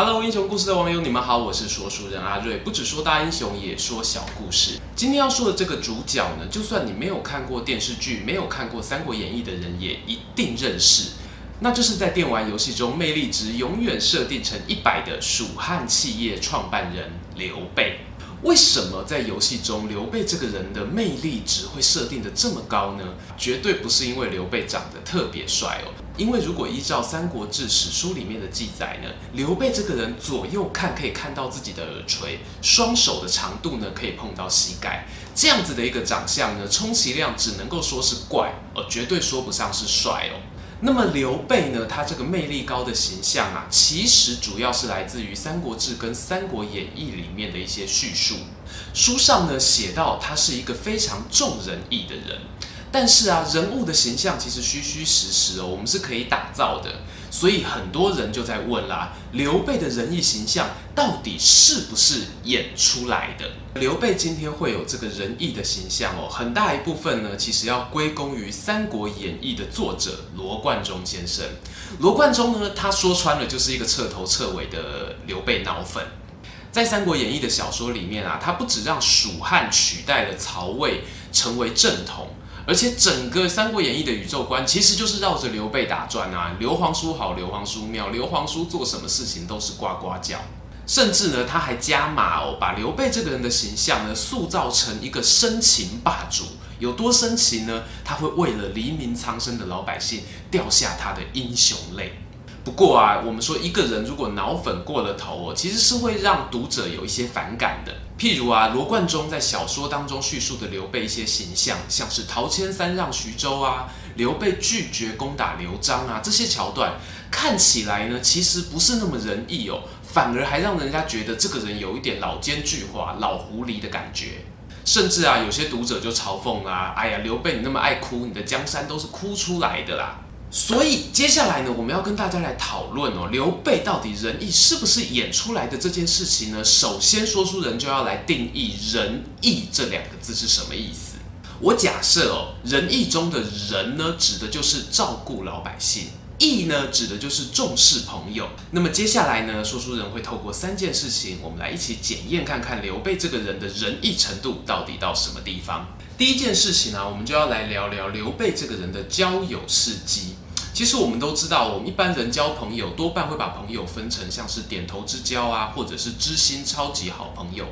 Hello，英雄故事的网友，你们好，我是说书人阿瑞，不只说大英雄，也说小故事。今天要说的这个主角呢，就算你没有看过电视剧，没有看过《三国演义》的人，也一定认识。那就是在电玩游戏中魅力值永远设定成一百的蜀汉企业创办人刘备。为什么在游戏中刘备这个人的魅力值会设定得这么高呢？绝对不是因为刘备长得特别帅哦。因为如果依照《三国志》史书里面的记载呢，刘备这个人左右看可以看到自己的耳垂，双手的长度呢可以碰到膝盖，这样子的一个长相呢，充其量只能够说是怪，而绝对说不上是帅哦。那么刘备呢，他这个魅力高的形象啊，其实主要是来自于《三国志》跟《三国演义》里面的一些叙述。书上呢写到，他是一个非常重仁义的人。但是啊，人物的形象其实虚虚实实哦，我们是可以打造的。所以很多人就在问啦，刘备的仁义形象到底是不是演出来的？刘备今天会有这个仁义的形象哦，很大一部分呢，其实要归功于《三国演义》的作者罗贯中先生。罗贯中呢，他说穿了就是一个彻头彻尾的刘备脑粉。在《三国演义》的小说里面啊，他不止让蜀汉取代了曹魏成为正统。而且整个《三国演义》的宇宙观其实就是绕着刘备打转啊！刘皇叔好，刘皇叔妙，刘皇叔做什么事情都是呱呱叫。甚至呢，他还加码哦，把刘备这个人的形象呢塑造成一个深情霸主。有多深情呢？他会为了黎民苍生的老百姓掉下他的英雄泪。不过啊，我们说一个人如果脑粉过了头哦，其实是会让读者有一些反感的。譬如啊，罗贯中在小说当中叙述的刘备一些形象，像是陶谦三让徐州啊，刘备拒绝攻打刘璋啊，这些桥段看起来呢，其实不是那么仁义哦，反而还让人家觉得这个人有一点老奸巨猾、老狐狸的感觉。甚至啊，有些读者就嘲讽啊，哎呀，刘备你那么爱哭，你的江山都是哭出来的啦。所以接下来呢，我们要跟大家来讨论哦，刘备到底仁义是不是演出来的这件事情呢？首先，说书人就要来定义“仁义”这两个字是什么意思。我假设哦，仁义中的仁呢，指的就是照顾老百姓；义呢，指的就是重视朋友。那么接下来呢，说书人会透过三件事情，我们来一起检验看看刘备这个人的仁义程度到底到什么地方。第一件事情呢、我们就要来聊聊刘备这个人的交友事迹。其实我们都知道，我们一般人交朋友多半会把朋友分成像是点头之交啊，或者是知心超级好朋友。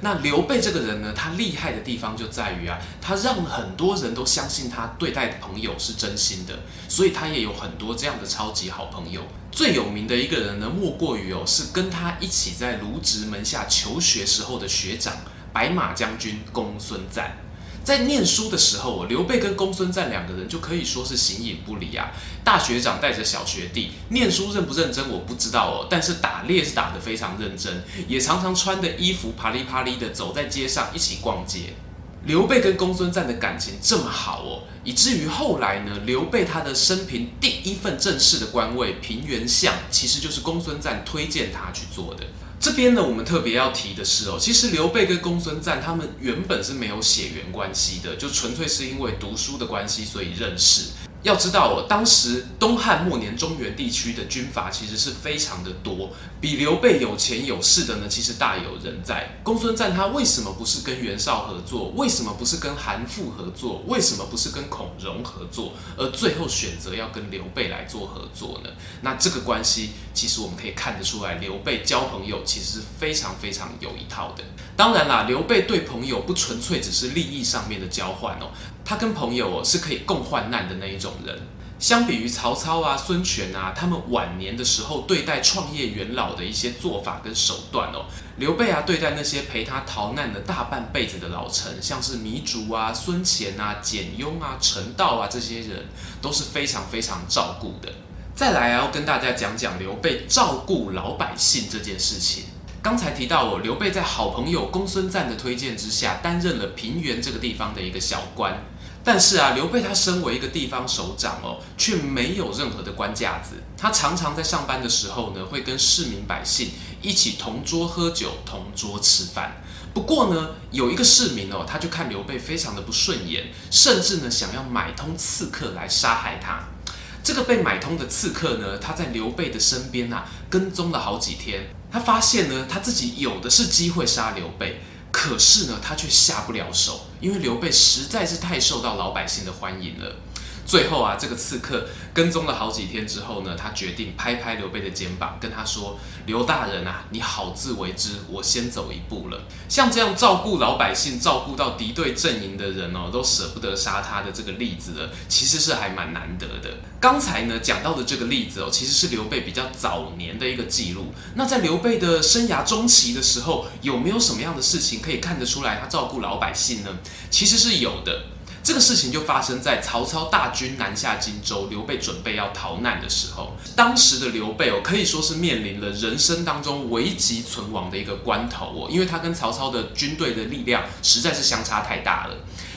那刘备这个人呢，他厉害的地方就在于啊，他让很多人都相信他对待朋友是真心的，所以他也有很多这样的超级好朋友。最有名的一个人呢，莫过于哦，是跟他一起在卢植门下求学时候的学长白马将军公孙瓒。在念书的时候，刘备跟公孙瓒两个人就可以说是形影不离啊。大学长带着小学弟念书认不认真我不知道哦，但是打猎是打得非常认真，也常常穿的衣服啪哩啪哩的走在街上一起逛街。刘备跟公孙瓒的感情这么好哦，以至于后来呢，刘备他的生平第一份正式的官位平原相，其实就是公孙瓒推荐他去做的。这边呢，我们特别要提的是哦，其实刘备跟公孙瓒他们原本是没有血缘关系的，就纯粹是因为读书的关系，所以认识。要知道哦，当时东汉末年中原地区的军阀其实是非常的多，比刘备有钱有势的呢，其实大有人在。公孙瓒他为什么不是跟袁绍合作？为什么不是跟韩馥合作？为什么不是跟孔融合作？而最后选择要跟刘备来做合作呢？那这个关系，其实我们可以看得出来，刘备交朋友其实是非常非常有一套的。当然啦，刘备对朋友不纯粹只是利益上面的交换哦。他跟朋友哦是可以共患难的那一种人，相比于曹操啊、孙权啊，他们晚年的时候对待创业元老的一些做法跟手段哦，刘备啊对待那些陪他逃难的大半辈子的老臣，像是糜竺啊、孙乾啊、简雍啊、陈道啊这些人，都是非常非常照顾的。再来啊，要跟大家讲讲刘备照顾老百姓这件事情。刚才提到哦，刘备在好朋友公孙瓒的推荐之下，担任了平原这个地方的一个小官。但是啊，刘备他身为一个地方首长哦，却没有任何的官架子。他常常在上班的时候呢，会跟市民百姓一起同桌喝酒、同桌吃饭。不过呢，有一个市民哦，他就看刘备非常的不顺眼，甚至呢想要买通刺客来杀害他。这个被买通的刺客呢，他在刘备的身边啊跟踪了好几天。他发现呢，他自己有的是机会杀刘备。可是呢，他却下不了手，因为刘备实在是太受到老百姓的欢迎了。最后啊，这个刺客跟踪了好几天之后呢，他决定拍拍刘备的肩膀，跟他说：“刘大人啊，你好自为之，我先走一步了。”像这样照顾老百姓、照顾到敌对阵营的人哦，都舍不得杀他的这个例子呢，其实是还蛮难得的。刚才呢讲到的这个例子哦，其实是刘备比较早年的一个记录。那在刘备的生涯中期的时候，有没有什么样的事情可以看得出来他照顾老百姓呢？其实是有的。这个事情就发生在曹操大军南下荆州，刘备准备要逃难的时候。当时的刘备哦，可以说是面临了人生当中危急存亡的一个关头哦，因为他跟曹操的军队的力量实在是相差太大了。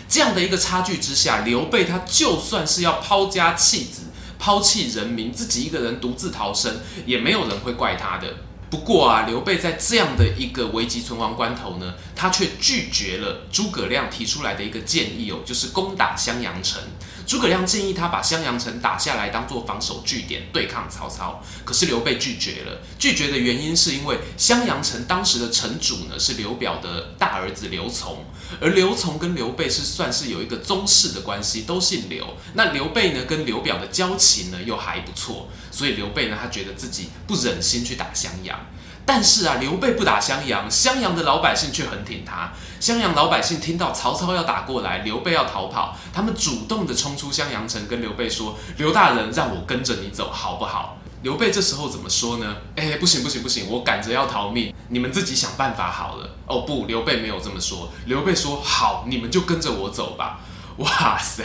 这样的一个差距之下，刘备他就算是要抛家弃子、抛弃人民，自己一个人独自逃生，也没有人会怪他的。不过啊，刘备在这样的一个危急存亡关头呢，他却拒绝了诸葛亮提出来的一个建议哦，就是攻打襄阳城。诸葛亮建议他把襄阳城打下来，当做防守据点对抗曹操。可是刘备拒绝了，拒绝的原因是因为襄阳城当时的城主呢是刘表的大儿子刘琮，而刘琮跟刘备是算是有一个宗室的关系，都姓刘。那刘备呢跟刘表的交情呢又还不错，所以刘备呢他觉得自己不忍心去打襄阳。但是啊，刘备不打襄阳，襄阳的老百姓却很挺他。襄阳老百姓听到曹操要打过来，刘备要逃跑，他们主动的冲出襄阳城，跟刘备说：“刘大人，让我跟着你走，好不好？”刘备这时候怎么说呢？哎，不行不行不行，我赶着要逃命，你们自己想办法好了。哦不，刘备没有这么说。刘备说：“好，你们就跟着我走吧。”哇塞，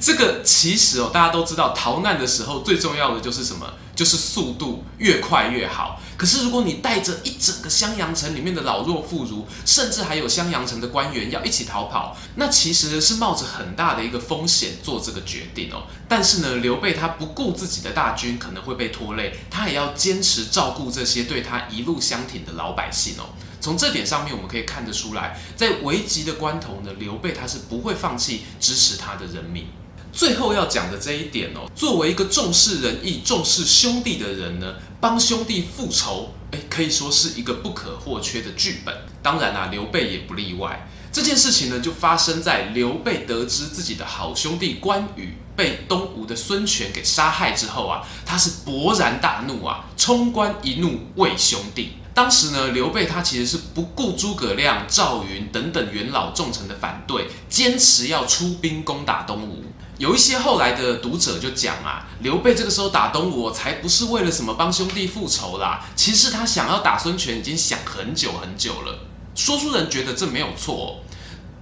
这个其实哦，大家都知道，逃难的时候最重要的就是什么？就是速度越快越好。可是如果你带着一整个襄阳城里面的老弱妇孺，甚至还有襄阳城的官员要一起逃跑，那其实是冒着很大的一个风险做这个决定哦。但是呢，刘备他不顾自己的大军可能会被拖累，他也要坚持照顾这些对他一路相挺的老百姓哦。从这点上面，我们可以看得出来，在危急的关头呢，刘备他是不会放弃支持他的人民。最后要讲的这一点哦，作为一个重视仁义、重视兄弟的人呢，帮兄弟复仇，诶，可以说是一个不可或缺的剧本。当然啦，刘备也不例外。这件事情呢，就发生在刘备得知自己的好兄弟关羽被东吴的孙权给杀害之后啊，他是勃然大怒啊，冲冠一怒为兄弟。当时呢，刘备他其实是不顾诸葛亮、赵云等等元老重臣的反对，坚持要出兵攻打东吴。有一些后来的读者就讲啊，刘备这个时候打东吴，才不是为了什么帮兄弟复仇啦，其实他想要打孙权已经想很久很久了。说书人觉得这没有错。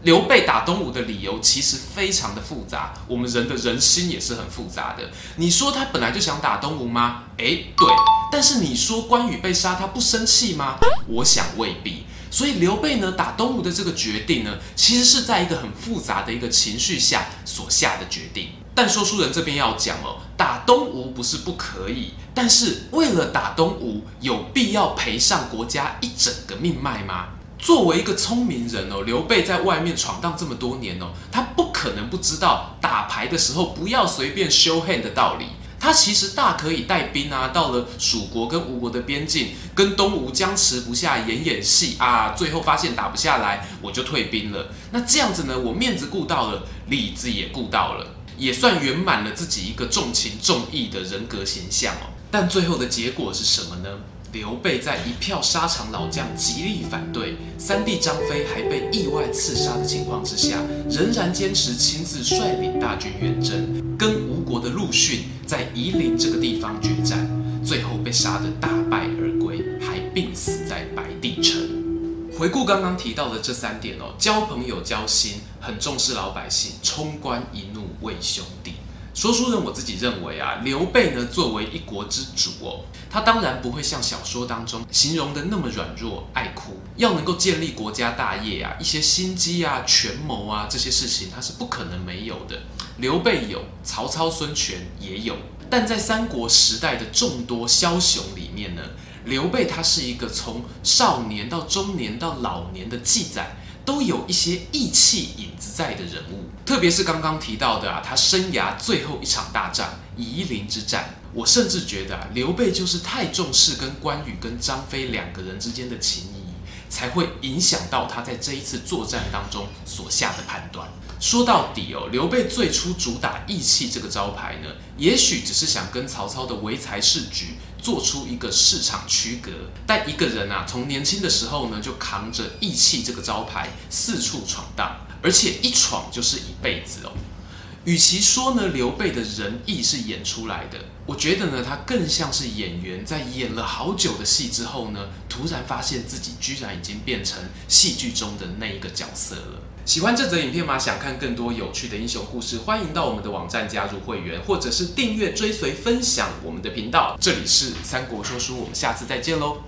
刘备打东吴的理由其实非常的复杂，我们人的人心也是很复杂的。你说他本来就想打东吴吗？诶，对。但是你说关羽被杀，他不生气吗？我想未必。所以刘备呢，打东吴的这个决定呢，其实是在一个很复杂的一个情绪下所下的决定。但说书人这边要讲哦，打东吴不是不可以，但是为了打东吴，有必要赔上国家一整个命脉吗？作为一个聪明人哦，刘备在外面闯荡这么多年哦，他不可能不知道打牌的时候不要随便 show hand 的道理。他其实大可以带兵啊，到了蜀国跟吴国的边境，跟东吴僵持不下，演演戏啊，最后发现打不下来，我就退兵了。那这样子呢，我面子顾到了，里子也顾到了，也算圆满了自己一个重情重义的人格形象哦。但最后的结果是什么呢？刘备在一票沙场老将极力反对，三弟张飞还被意外刺杀的情况之下，仍然坚持亲自率领大军远征，跟吴国的陆逊在夷陵这个地方决战，最后被杀得大败而归，还病死在白帝城。回顾刚刚提到的这三点哦，交朋友交心，很重视老百姓，冲冠一怒为兄弟。说书人我自己认为啊，刘备呢作为一国之主哦，他当然不会像小说当中形容的那么软弱爱哭，要能够建立国家大业啊，一些心机啊、权谋啊这些事情他是不可能没有的。刘备有，曹操、孙权也有，但在三国时代的众多枭雄里面呢，刘备他是一个从少年到中年到老年的记载。都有一些义气影子在的人物，特别是刚刚提到的啊，他生涯最后一场大战夷陵之战，我甚至觉得啊，刘备就是太重视跟关羽跟张飞两个人之间的情，才会影响到他在这一次作战当中所下的判断。说到底哦，刘备最初主打义气这个招牌呢，也许只是想跟曹操的唯才是举做出一个市场区隔。但一个人啊，从年轻的时候呢，就扛着义气这个招牌四处闯荡，而且一闯就是一辈子哦。与其说呢，刘备的仁义是演出来的，我觉得呢，他更像是演员在演了好久的戏之后呢，突然发现自己居然已经变成戏剧中的那一个角色了。喜欢这则影片吗？想看更多有趣的英雄故事，欢迎到我们的网站加入会员，或者是订阅、追随、分享我们的频道。这里是三国说书，我们下次再见喽。